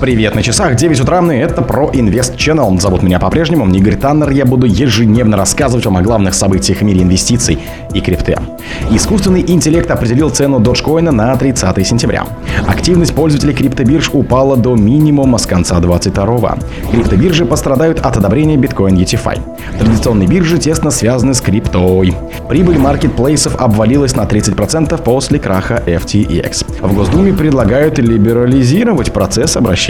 Привет на часах, 9 утра, и это про Invest Channel. Зовут меня по-прежнему Игорь Таннер. Я буду ежедневно рассказывать вам о главных событиях в мире инвестиций и крипты. Искусственный интеллект определил цену Dogecoin на 30 сентября. Активность пользователей криптобирж упала до минимума с конца 22-го. Криптобиржи пострадают от одобрения Bitcoin ETFI. Традиционные биржи тесно связаны с криптой. Прибыль маркетплейсов обвалилась на 30% после краха FTX. В Госдуме предлагают либерализировать процесс обращения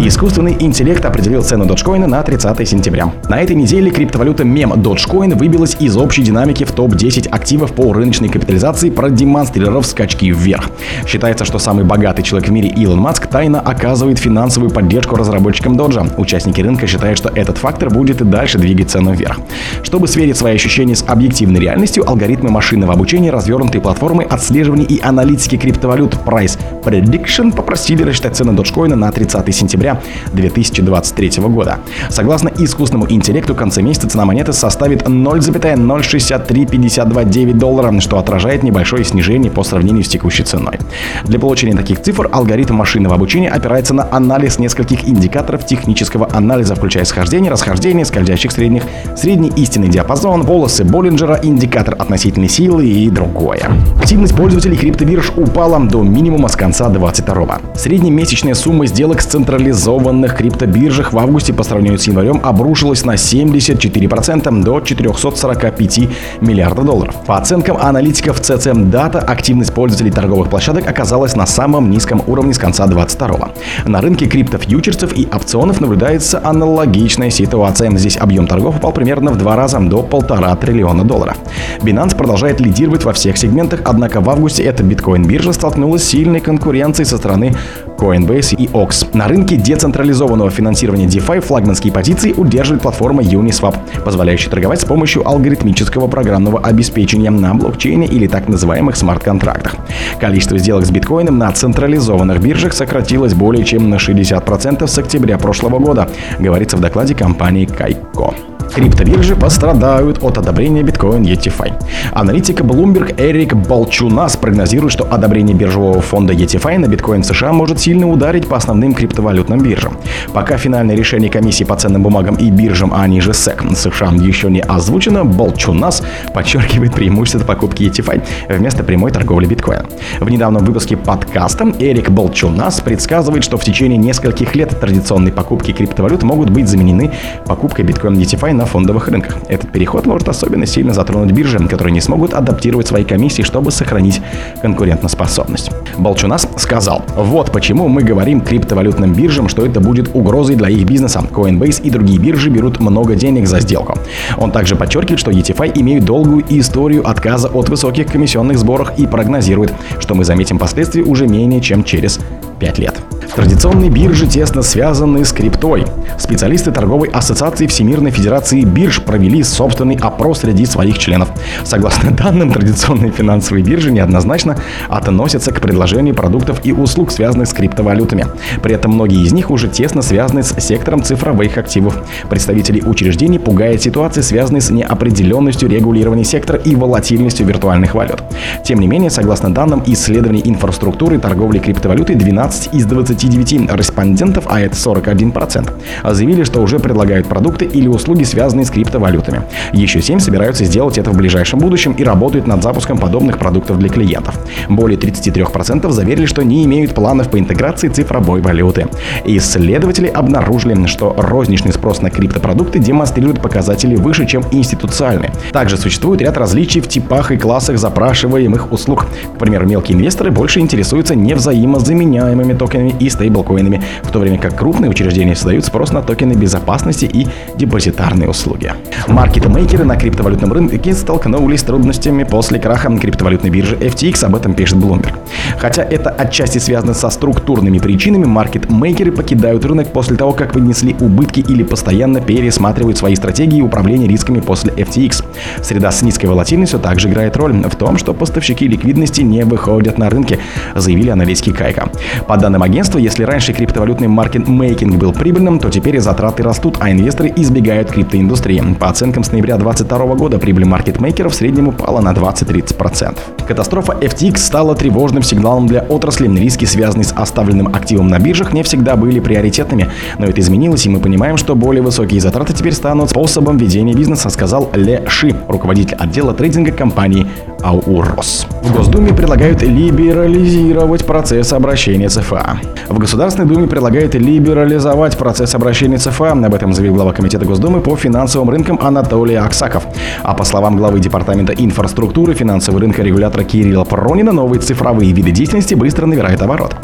Искусственный интеллект определил цену Dogecoin на 30 сентября. На этой неделе криптовалюта мем Dogecoin выбилась из общей динамики в топ-10 активов по рыночной капитализации, продемонстрировав скачки вверх. Считается, что самый богатый человек в мире Илон Маск тайно оказывает финансовую поддержку разработчикам доджа. Участники рынка считают, что этот фактор будет и дальше двигать цену вверх. Чтобы сверить свои ощущения с объективной реальностью, алгоритмы машинного обучения, развернутые платформы отслеживания и аналитики криптовалют Price Prediction попросили рассчитать цену Dogecoin на 30 сентября 2023 года. Согласно искусственному интеллекту, в конце месяца цена монеты составит 0,06352,9 доллара, что отражает небольшое снижение по сравнению с текущей ценой. Для получения таких цифр алгоритм машинного обучения опирается на анализ нескольких индикаторов технического анализа, включая схождение, расхождение, скользящих средних, средний истинный диапазон, волосы Боллинджера, индикатор относительной силы и другое. Активность пользователей криптобирж упала до минимума с конца 22 Среднемесячная сумма сделок с централизованных криптобиржах в августе по сравнению с январем обрушилась на 74% до 445 миллиардов долларов. По оценкам аналитиков CCM Data, активность пользователей торговых площадок оказалась на самом низком уровне с конца 22 На рынке криптофьючерсов и опционов наблюдается аналогичная ситуация. Здесь объем торгов упал примерно в два раза до полтора триллиона долларов. Binance продолжает лидировать во всех сегментах, однако в августе эта биткоин-биржа столкнулась с сильной конкуренцией со стороны Coinbase и OX. На рынке децентрализованного финансирования DeFi флагманские позиции удерживает платформа Uniswap, позволяющая торговать с помощью алгоритмического программного обеспечения на блокчейне или так называемых смарт-контрактах. Количество сделок с биткоином на централизованных биржах сократилось более чем на 60% с октября прошлого года, говорится в докладе компании Кайко. Криптобиржи пострадают от одобрения биткоин ETFI. Аналитика Bloomberg Эрик Балчунас прогнозирует, что одобрение биржевого фонда ETFI на биткоин США может сильно ударить по основным криптовалютным биржам. Пока финальное решение комиссии по ценным бумагам и биржам, а ниже SEC США еще не озвучено, Балчунас подчеркивает преимущество покупки ETFI вместо прямой торговли биткоина. В недавнем выпуске подкаста Эрик Балчунас предсказывает, что в течение нескольких лет традиционные покупки криптовалют могут быть заменены покупкой биткоин ETFI на на фондовых рынках. Этот переход может особенно сильно затронуть биржи, которые не смогут адаптировать свои комиссии, чтобы сохранить конкурентоспособность. Болчунас сказал, вот почему мы говорим криптовалютным биржам, что это будет угрозой для их бизнеса. Coinbase и другие биржи берут много денег за сделку. Он также подчеркивает, что ETFI имеют долгую историю отказа от высоких комиссионных сборах и прогнозирует, что мы заметим последствия уже менее чем через 5 лет. Традиционные биржи тесно связаны с криптой. Специалисты торговой ассоциации Всемирной Федерации бирж провели собственный опрос среди своих членов. Согласно данным, традиционные финансовые биржи неоднозначно относятся к предложению продуктов и услуг, связанных с криптовалютами. При этом многие из них уже тесно связаны с сектором цифровых активов. Представители учреждений пугает ситуация, связанная с неопределенностью регулирования сектора и волатильностью виртуальных валют. Тем не менее, согласно данным исследований инфраструктуры торговли криптовалютой, 12 из 20 29 респондентов, а это 41%, заявили, что уже предлагают продукты или услуги, связанные с криптовалютами. Еще 7 собираются сделать это в ближайшем будущем и работают над запуском подобных продуктов для клиентов. Более 33% заверили, что не имеют планов по интеграции цифровой валюты. Исследователи обнаружили, что розничный спрос на криптопродукты демонстрирует показатели выше, чем институциальные. Также существует ряд различий в типах и классах запрашиваемых услуг. К примеру, мелкие инвесторы больше интересуются невзаимозаменяемыми токенами и стейблкоинами, в то время как крупные учреждения создают спрос на токены безопасности и депозитарные услуги. Маркетмейкеры на криптовалютном рынке столкнулись с трудностями после краха криптовалютной биржи FTX, об этом пишет Bloomberg. Хотя это отчасти связано со структурными причинами, маркетмейкеры покидают рынок после того, как вынесли убытки или постоянно пересматривают свои стратегии управления рисками после FTX. Среда с низкой волатильностью также играет роль в том, что поставщики ликвидности не выходят на рынки, заявили аналитики Кайка. По данным агентства, если раньше криптовалютный маркетмейкинг был прибыльным, то теперь затраты растут, а инвесторы избегают криптоиндустрии. По оценкам с ноября 2022 года прибыль маркетмейкеров в среднем упала на 20-30%. Катастрофа FTX стала тревожным сигналом для отрасли. Риски, связанные с оставленным активом на биржах, не всегда были приоритетными. Но это изменилось, и мы понимаем, что более высокие затраты теперь станут способом ведения бизнеса, сказал Ле Ши, руководитель отдела трейдинга компании АУРОС. В Госдуме предлагают либерализировать процесс обращения ЦФА. В Государственной Думе предлагают либерализовать процесс обращения ЦФА. Об этом заявил глава Комитета Госдумы по финансовым рынкам Анатолий Аксаков. А по словам главы Департамента инфраструктуры финансового рынка регулятора Кирилла Пронина, новые цифровые виды деятельности быстро набирают оборот.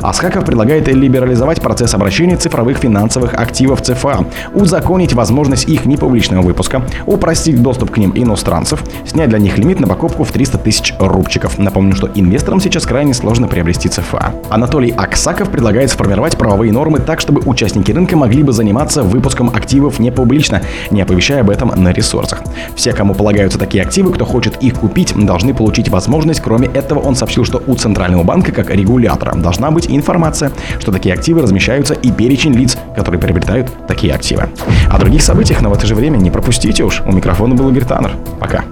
Аскаков предлагает либерализовать процесс обращения цифровых финансовых активов ЦФА, узаконить возможность их непубличного выпуска, упростить доступ к ним иностранцев, снять для них лимит на покупку в 300 тысяч рубчиков. Напомню, что инвесторам сейчас крайне сложно приобрести ЦФА. Анатолий Аксаков предлагает сформировать правовые нормы так, чтобы участники рынка могли бы заниматься выпуском активов не публично, не оповещая об этом на ресурсах. Все, кому полагаются такие активы, кто хочет их купить, должны получить возможность. Кроме этого, он сообщил, что у Центрального банка, как регулятора, должна быть информация, что такие активы размещаются и перечень лиц, которые приобретают такие активы. О других событиях, но в это же время не пропустите уж. У микрофона был Игорь Таннер. Пока.